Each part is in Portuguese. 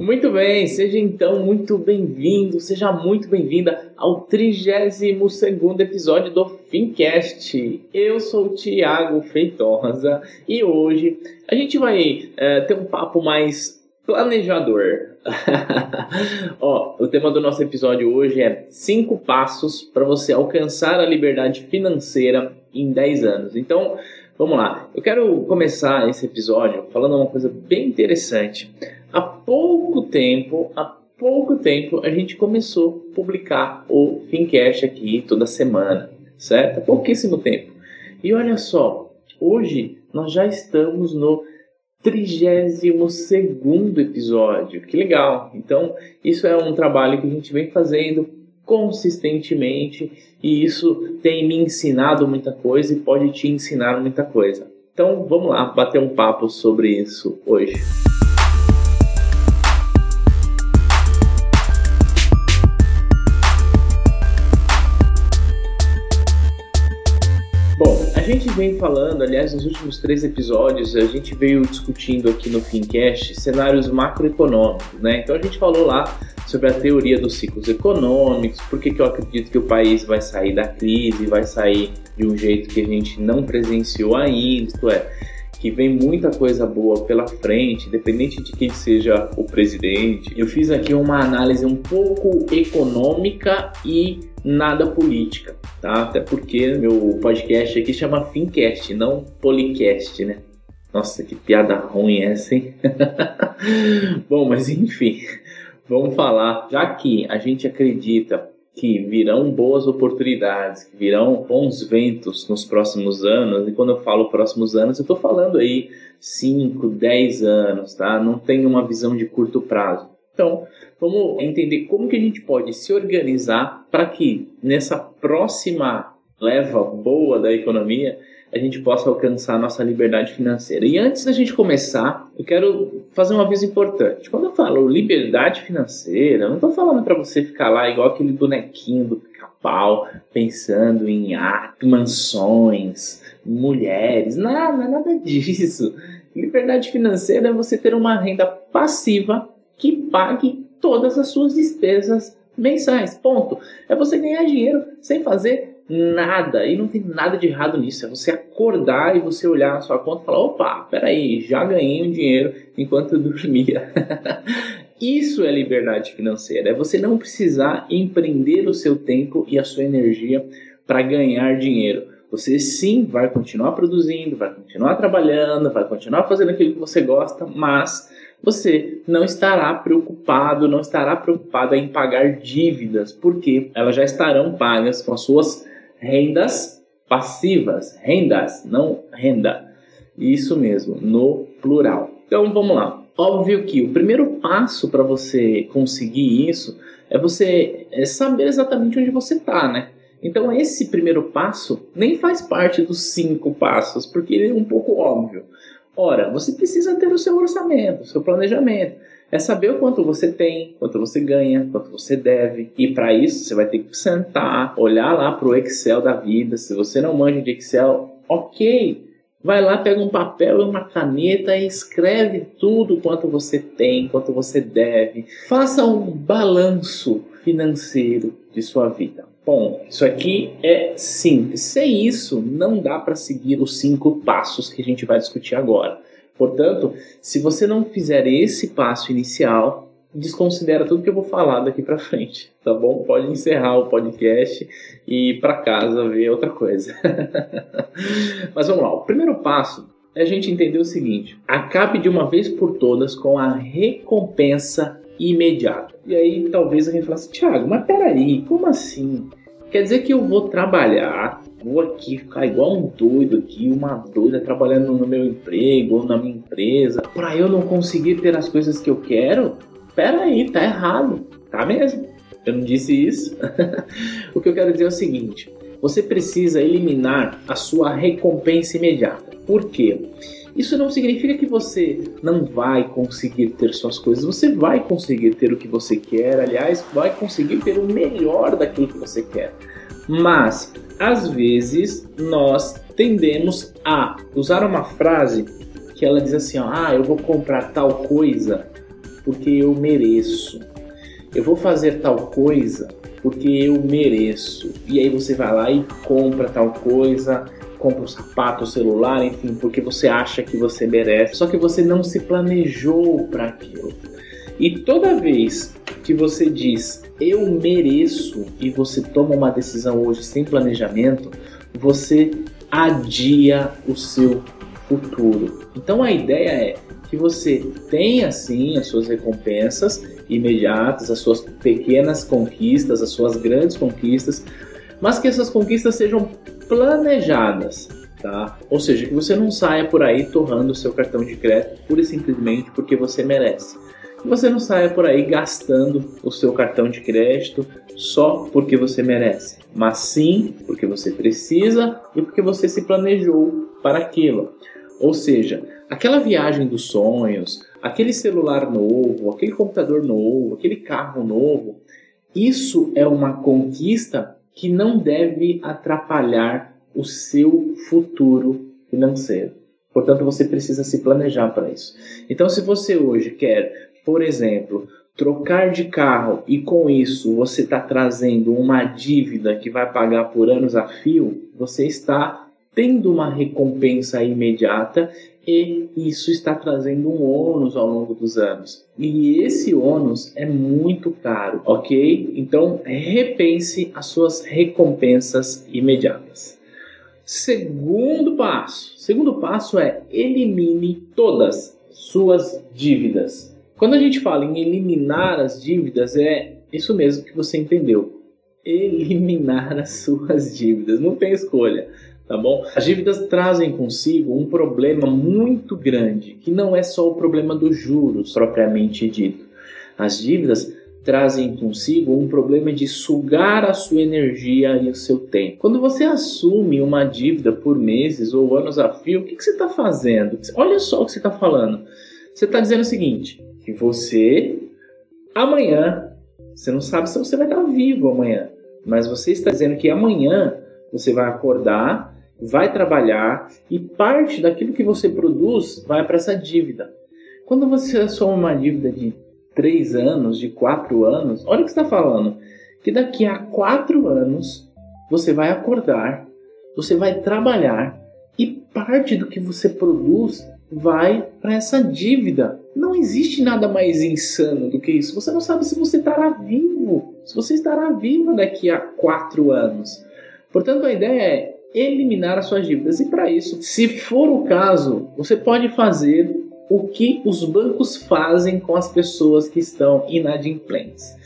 Muito bem, seja então muito bem-vindo, seja muito bem-vinda ao 32 episódio do Fincast. Eu sou o Thiago Feitosa e hoje a gente vai é, ter um papo mais planejador. Ó, o tema do nosso episódio hoje é 5 passos para você alcançar a liberdade financeira em 10 anos. Então, vamos lá. Eu quero começar esse episódio falando uma coisa bem interessante. Há pouco tempo, há pouco tempo, a gente começou a publicar o Fincast aqui toda semana, certo? Há pouquíssimo tempo. E olha só, hoje nós já estamos no 32 episódio. Que legal! Então, isso é um trabalho que a gente vem fazendo consistentemente e isso tem me ensinado muita coisa e pode te ensinar muita coisa. Então, vamos lá bater um papo sobre isso hoje. Gente vem falando, aliás, nos últimos três episódios, a gente veio discutindo aqui no Fincast cenários macroeconômicos, né? Então a gente falou lá sobre a teoria dos ciclos econômicos, por que eu acredito que o país vai sair da crise, vai sair de um jeito que a gente não presenciou ainda, isto é, que vem muita coisa boa pela frente, independente de quem seja o presidente. Eu fiz aqui uma análise um pouco econômica e nada política, tá? Até porque meu podcast aqui chama Fincast, não Policast, né? Nossa, que piada ruim essa, hein? Bom, mas enfim, vamos falar. Já que a gente acredita que virão boas oportunidades, que virão bons ventos nos próximos anos, e quando eu falo próximos anos, eu estou falando aí 5, 10 anos, tá? Não tem uma visão de curto prazo. Então, vamos entender como que a gente pode se organizar para que nessa próxima leva boa da economia a gente possa alcançar a nossa liberdade financeira. E antes da gente começar, eu quero fazer um aviso importante. Quando eu falo liberdade financeira, eu não estou falando para você ficar lá igual aquele bonequinho do pica-pau, pensando em arte, mansões, mulheres, nada, nada disso. Liberdade financeira é você ter uma renda passiva que pague todas as suas despesas mensais. Ponto. É você ganhar dinheiro sem fazer nada. E não tem nada de errado nisso. É você acordar e você olhar na sua conta e falar: opa, peraí, já ganhei um dinheiro enquanto eu dormia. Isso é liberdade financeira. É você não precisar empreender o seu tempo e a sua energia para ganhar dinheiro. Você sim vai continuar produzindo, vai continuar trabalhando, vai continuar fazendo aquilo que você gosta, mas você não estará preocupado, não estará preocupada em pagar dívidas, porque elas já estarão pagas com as suas rendas passivas, rendas, não renda. Isso mesmo, no plural. Então vamos lá. Óbvio que o primeiro passo para você conseguir isso é você é saber exatamente onde você está, né? Então esse primeiro passo nem faz parte dos cinco passos, porque ele é um pouco óbvio. Ora, você precisa ter o seu orçamento, o seu planejamento. É saber o quanto você tem, quanto você ganha, quanto você deve. E para isso você vai ter que sentar, olhar lá para o Excel da vida. Se você não manja de Excel, ok. Vai lá, pega um papel e uma caneta e escreve tudo quanto você tem, quanto você deve. Faça um balanço financeiro de sua vida. Bom, isso aqui é simples. Sem isso, não dá para seguir os cinco passos que a gente vai discutir agora. Portanto, se você não fizer esse passo inicial, desconsidera tudo que eu vou falar daqui para frente, tá bom? Pode encerrar o podcast e ir para casa ver outra coisa. Mas vamos lá. O primeiro passo é a gente entender o seguinte: acabe de uma vez por todas com a recompensa imediata. E aí talvez alguém fale assim, Thiago, mas peraí, como assim? Quer dizer que eu vou trabalhar, vou aqui ficar igual um doido aqui, uma doida trabalhando no meu emprego ou na minha empresa, para eu não conseguir ter as coisas que eu quero? Pera aí, tá errado, tá mesmo? Eu não disse isso. o que eu quero dizer é o seguinte: você precisa eliminar a sua recompensa imediata. Por quê? Isso não significa que você não vai conseguir ter suas coisas. Você vai conseguir ter o que você quer, aliás, vai conseguir ter o melhor daquilo que você quer. Mas, às vezes, nós tendemos a usar uma frase que ela diz assim: ó, ah, eu vou comprar tal coisa porque eu mereço. Eu vou fazer tal coisa porque eu mereço. E aí você vai lá e compra tal coisa, compra um sapato, um celular, enfim, porque você acha que você merece. Só que você não se planejou para aquilo. E toda vez que você diz eu mereço e você toma uma decisão hoje sem planejamento, você adia o seu futuro. Então a ideia é que você tenha sim as suas recompensas imediatas, as suas pequenas conquistas, as suas grandes conquistas, mas que essas conquistas sejam planejadas, tá? Ou seja, que você não saia por aí torrando o seu cartão de crédito pura e simplesmente porque você merece. Que você não saia por aí gastando o seu cartão de crédito só porque você merece, mas sim porque você precisa e porque você se planejou para aquilo. Ou seja, aquela viagem dos sonhos, aquele celular novo, aquele computador novo, aquele carro novo, isso é uma conquista que não deve atrapalhar o seu futuro financeiro. Portanto, você precisa se planejar para isso. Então, se você hoje quer, por exemplo, trocar de carro e com isso você está trazendo uma dívida que vai pagar por anos a fio, você está tendo uma recompensa imediata e isso está trazendo um ônus ao longo dos anos. E esse ônus é muito caro, ok? Então repense as suas recompensas imediatas. Segundo passo. Segundo passo é elimine todas suas dívidas. Quando a gente fala em eliminar as dívidas, é isso mesmo que você entendeu. Eliminar as suas dívidas. Não tem escolha tá bom? As dívidas trazem consigo um problema muito grande, que não é só o problema dos juros propriamente dito. As dívidas trazem consigo um problema de sugar a sua energia e o seu tempo. Quando você assume uma dívida por meses ou anos a fio, o que, que você está fazendo? Olha só o que você está falando. Você está dizendo o seguinte: que você amanhã, você não sabe se você vai estar vivo amanhã, mas você está dizendo que amanhã você vai acordar vai trabalhar e parte daquilo que você produz vai para essa dívida. Quando você assume uma dívida de 3 anos, de 4 anos, olha o que está falando. Que daqui a 4 anos você vai acordar, você vai trabalhar e parte do que você produz vai para essa dívida. Não existe nada mais insano do que isso. Você não sabe se você estará vivo, se você estará vivo daqui a 4 anos. Portanto, a ideia é eliminar as suas dívidas. E para isso, se for o caso, você pode fazer o que os bancos fazem com as pessoas que estão inadimplentes.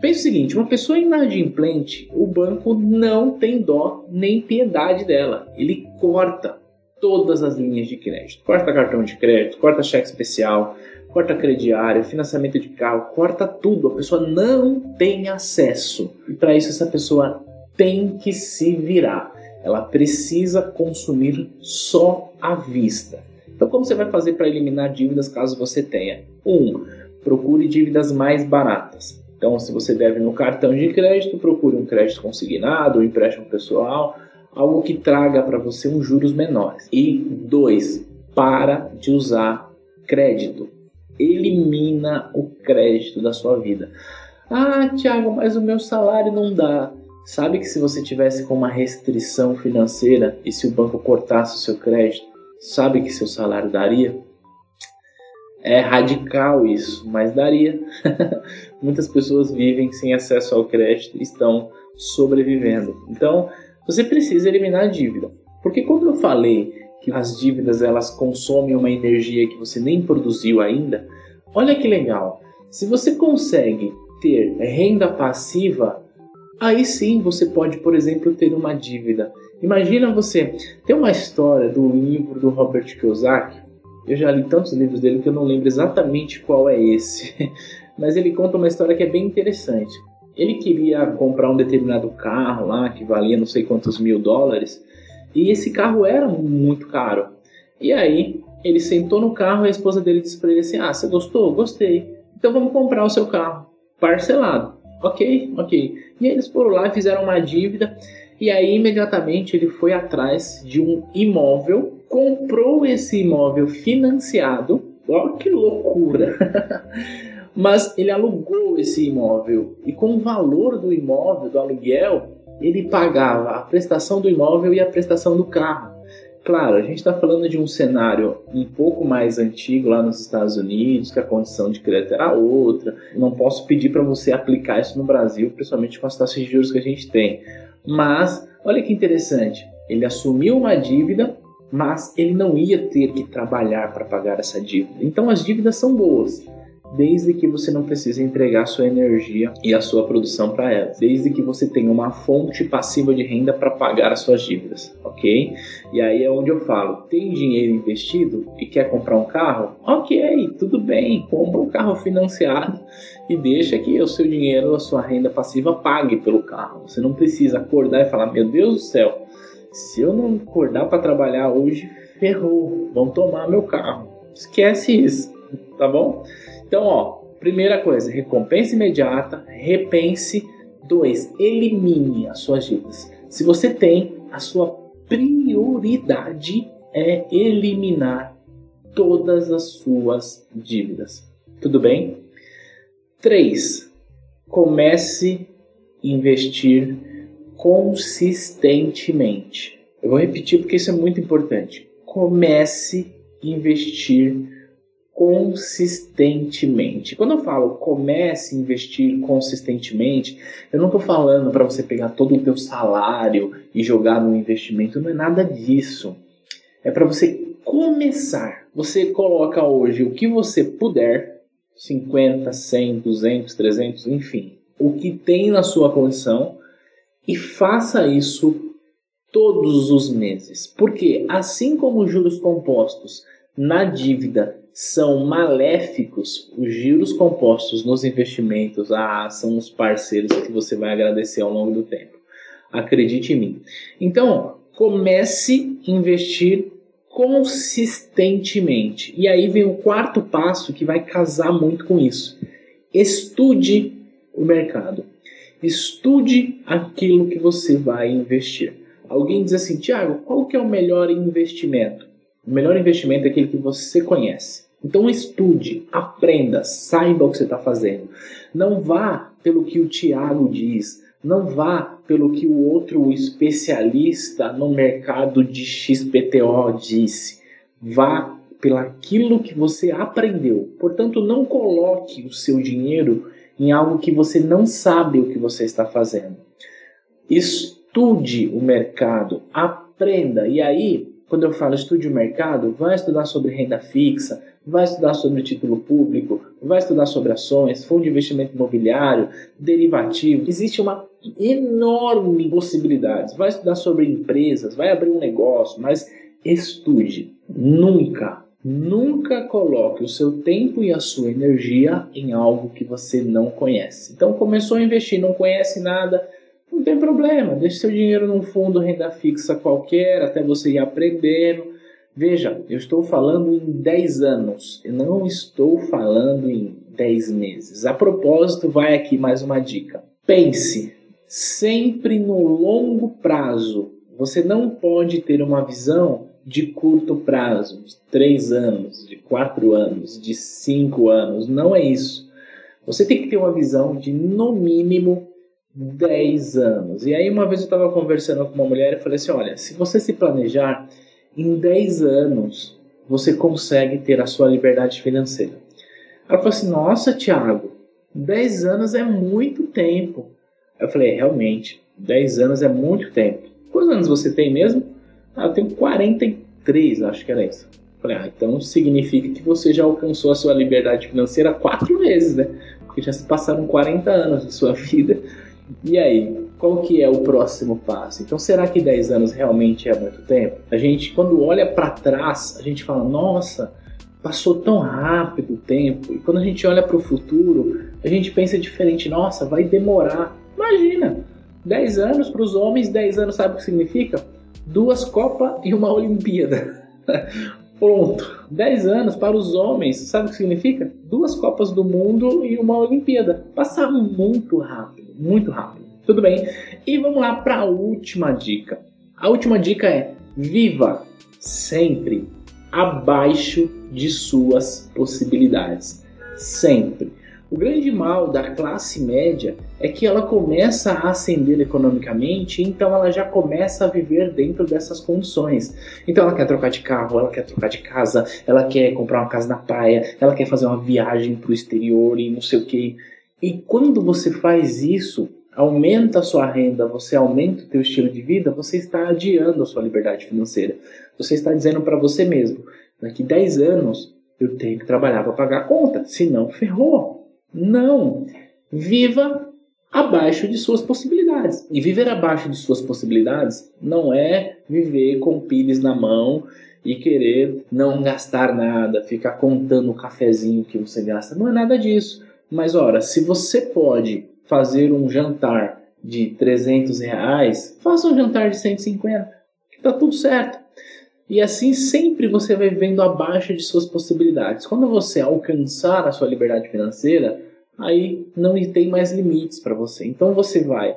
Pense o seguinte: uma pessoa inadimplente, o banco não tem dó nem piedade dela. Ele corta todas as linhas de crédito. Corta cartão de crédito, corta cheque especial, corta crediário, financiamento de carro, corta tudo. A pessoa não tem acesso. E para isso essa pessoa tem que se virar ela precisa consumir só à vista. Então, como você vai fazer para eliminar dívidas caso você tenha? 1. Um, procure dívidas mais baratas. Então, se você deve no cartão de crédito, procure um crédito consignado, um empréstimo pessoal, algo que traga para você uns juros menores. E 2. Para de usar crédito. Elimina o crédito da sua vida. Ah, Thiago, mas o meu salário não dá. Sabe que se você tivesse com uma restrição financeira e se o banco cortasse o seu crédito, sabe que seu salário daria? É radical isso, mas daria. Muitas pessoas vivem sem acesso ao crédito e estão sobrevivendo. Então, você precisa eliminar a dívida. Porque quando eu falei que as dívidas elas consomem uma energia que você nem produziu ainda, olha que legal. Se você consegue ter renda passiva Aí sim você pode, por exemplo, ter uma dívida. Imagina você. Tem uma história do livro do Robert Kiyosaki. Eu já li tantos livros dele que eu não lembro exatamente qual é esse. Mas ele conta uma história que é bem interessante. Ele queria comprar um determinado carro lá que valia não sei quantos mil dólares. E esse carro era muito caro. E aí ele sentou no carro e a esposa dele disse para ele assim: Ah, você gostou? Gostei. Então vamos comprar o seu carro parcelado. Ok, ok. E aí eles foram lá e fizeram uma dívida. E aí imediatamente ele foi atrás de um imóvel, comprou esse imóvel financiado, Olha que loucura! Mas ele alugou esse imóvel e com o valor do imóvel, do aluguel, ele pagava a prestação do imóvel e a prestação do carro. Claro, a gente está falando de um cenário um pouco mais antigo lá nos Estados Unidos, que a condição de crédito era outra. Não posso pedir para você aplicar isso no Brasil, principalmente com as taxas de juros que a gente tem. Mas, olha que interessante, ele assumiu uma dívida, mas ele não ia ter que trabalhar para pagar essa dívida. Então as dívidas são boas desde que você não precise entregar sua energia e a sua produção para elas, desde que você tenha uma fonte passiva de renda para pagar as suas dívidas, ok? E aí é onde eu falo: tem dinheiro investido e quer comprar um carro? Ok, tudo bem, compra um carro financiado e deixa que o seu dinheiro, a sua renda passiva pague pelo carro. Você não precisa acordar e falar: meu Deus do céu, se eu não acordar para trabalhar hoje, ferrou, vão tomar meu carro. Esquece isso, tá bom? Então, ó, primeira coisa, recompensa imediata, repense. Dois, elimine as suas dívidas. Se você tem, a sua prioridade é eliminar todas as suas dívidas. Tudo bem? 3. Comece a investir consistentemente. Eu vou repetir porque isso é muito importante. Comece a investir consistentemente. Quando eu falo comece a investir consistentemente, eu não estou falando para você pegar todo o teu salário e jogar no investimento, não é nada disso. É para você começar. Você coloca hoje o que você puder, 50, 100, 200, 300, enfim, o que tem na sua condição e faça isso todos os meses. Porque assim como os juros compostos na dívida são maléficos, os giros compostos nos investimentos ah, são os parceiros que você vai agradecer ao longo do tempo. Acredite em mim. Então, comece a investir consistentemente. E aí vem o quarto passo que vai casar muito com isso. Estude o mercado. Estude aquilo que você vai investir. Alguém diz assim, Tiago, qual que é o melhor investimento? O melhor investimento é aquele que você conhece. Então estude, aprenda, saiba o que você está fazendo. Não vá pelo que o Tiago diz, não vá pelo que o outro especialista no mercado de XPTO disse. Vá pelaquilo que você aprendeu. Portanto, não coloque o seu dinheiro em algo que você não sabe o que você está fazendo. Estude o mercado, aprenda. E aí, quando eu falo estude o mercado, vai estudar sobre renda fixa, vai estudar sobre título público, vai estudar sobre ações, fundo de investimento imobiliário, derivativo. Existe uma enorme possibilidades. Vai estudar sobre empresas, vai abrir um negócio, mas estude. Nunca, nunca coloque o seu tempo e a sua energia em algo que você não conhece. Então começou a investir, não conhece nada, não tem problema. Deixe seu dinheiro num fundo renda fixa qualquer até você ir aprendendo Veja, eu estou falando em 10 anos, eu não estou falando em 10 meses. A propósito, vai aqui mais uma dica. Pense sempre no longo prazo. Você não pode ter uma visão de curto prazo, de 3 anos, de 4 anos, de 5 anos. Não é isso. Você tem que ter uma visão de no mínimo 10 anos. E aí, uma vez eu estava conversando com uma mulher e falei assim: olha, se você se planejar em 10 anos você consegue ter a sua liberdade financeira. Ela falou assim: Nossa, Thiago, 10 anos é muito tempo. Eu falei: Realmente, 10 anos é muito tempo. Quantos anos você tem mesmo? Ah, eu tenho 43, acho que era isso. Eu falei: Ah, então significa que você já alcançou a sua liberdade financeira quatro vezes, né? Porque já se passaram 40 anos de sua vida. E aí, qual que é o próximo passo? Então, será que 10 anos realmente é muito tempo? A gente, quando olha para trás, a gente fala, nossa, passou tão rápido o tempo. E quando a gente olha para o futuro, a gente pensa diferente, nossa, vai demorar. Imagina, 10 anos para os homens, 10 anos sabe o que significa? Duas Copas e uma Olimpíada. Pronto. 10 anos para os homens, sabe o que significa? Duas Copas do Mundo e uma Olimpíada. Passaram muito rápido, muito rápido. Tudo bem? E vamos lá para a última dica. A última dica é: viva sempre abaixo de suas possibilidades. Sempre. O grande mal da classe média é que ela começa a ascender economicamente, então ela já começa a viver dentro dessas condições. Então ela quer trocar de carro, ela quer trocar de casa, ela quer comprar uma casa na praia, ela quer fazer uma viagem para o exterior e não sei o que. E quando você faz isso, aumenta a sua renda, você aumenta o teu estilo de vida, você está adiando a sua liberdade financeira. Você está dizendo para você mesmo, daqui 10 anos eu tenho que trabalhar para pagar a conta, senão ferrou. Não. Viva abaixo de suas possibilidades. E viver abaixo de suas possibilidades não é viver com pires na mão e querer não gastar nada, ficar contando o cafezinho que você gasta. Não é nada disso. Mas ora, se você pode fazer um jantar de 300 reais, faça um jantar de 150, que tá tudo certo. E assim sempre você vai vivendo abaixo de suas possibilidades. Quando você alcançar a sua liberdade financeira, aí não tem mais limites para você. Então você vai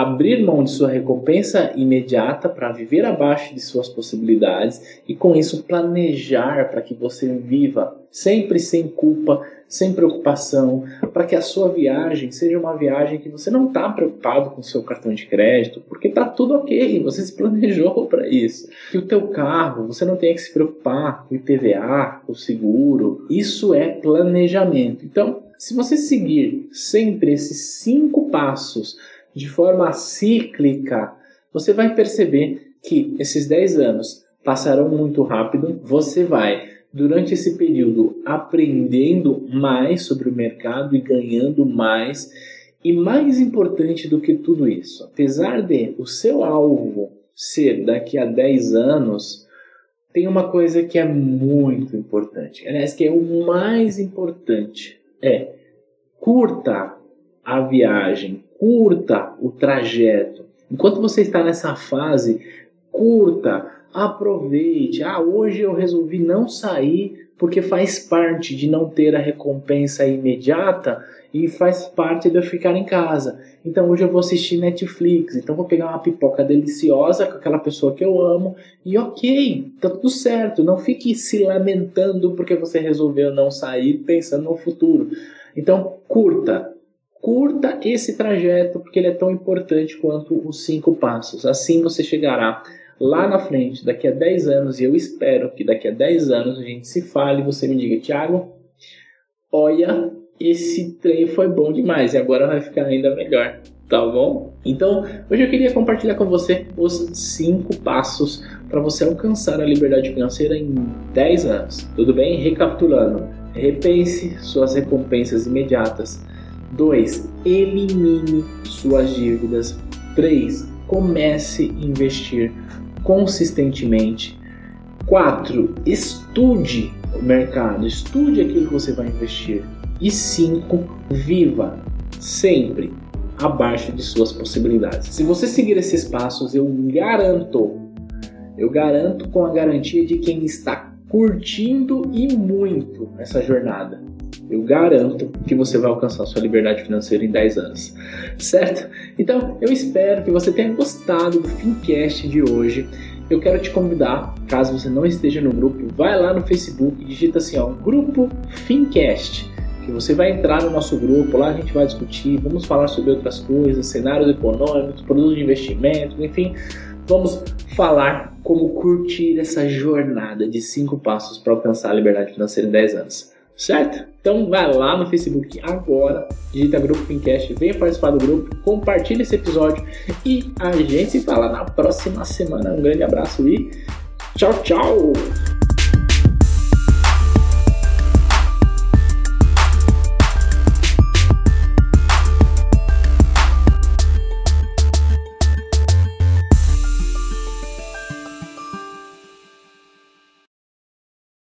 abrir mão de sua recompensa imediata para viver abaixo de suas possibilidades e com isso planejar para que você viva sempre sem culpa, sem preocupação, para que a sua viagem seja uma viagem que você não está preocupado com o seu cartão de crédito, porque está tudo ok, você se planejou para isso. Que o teu carro, você não tenha que se preocupar com o IPVA, com o seguro, isso é planejamento. Então, se você seguir sempre esses cinco passos de forma cíclica, você vai perceber que esses 10 anos passarão muito rápido. Você vai, durante esse período, aprendendo mais sobre o mercado e ganhando mais. E mais importante do que tudo isso, apesar de o seu alvo ser daqui a 10 anos, tem uma coisa que é muito importante. Aliás, que é o mais importante. É curta a viagem, curta o trajeto. Enquanto você está nessa fase, curta, aproveite. Ah, hoje eu resolvi não sair porque faz parte de não ter a recompensa imediata e faz parte de eu ficar em casa. Então hoje eu vou assistir Netflix, então vou pegar uma pipoca deliciosa com aquela pessoa que eu amo e ok, tá tudo certo. Não fique se lamentando porque você resolveu não sair pensando no futuro. Então curta, curta esse trajeto porque ele é tão importante quanto os cinco passos. Assim você chegará lá na frente, daqui a 10 anos, e eu espero que daqui a 10 anos a gente se fale e você me diga, Thiago, olha, esse trem foi bom demais e agora vai ficar ainda melhor, tá bom? Então, hoje eu queria compartilhar com você os cinco passos para você alcançar a liberdade financeira em 10 anos. Tudo bem? Recapitulando, repense suas recompensas imediatas 2. Elimine suas dívidas. 3. Comece a investir consistentemente. 4. Estude o mercado, estude aquilo que você vai investir. E 5. Viva sempre abaixo de suas possibilidades. Se você seguir esses passos, eu garanto, eu garanto com a garantia de quem está curtindo e muito essa jornada eu garanto que você vai alcançar sua liberdade financeira em 10 anos, certo? Então, eu espero que você tenha gostado do Fincast de hoje. Eu quero te convidar, caso você não esteja no grupo, vai lá no Facebook e digita assim, ó, Grupo Fincast que você vai entrar no nosso grupo, lá a gente vai discutir, vamos falar sobre outras coisas, cenários econômicos, produtos de investimento, enfim, vamos falar como curtir essa jornada de cinco passos para alcançar a liberdade financeira em 10 anos certo? Então vai lá no Facebook agora, digita Grupo Fincast, venha participar do grupo, compartilhe esse episódio e a gente se fala na próxima semana. Um grande abraço e tchau, tchau!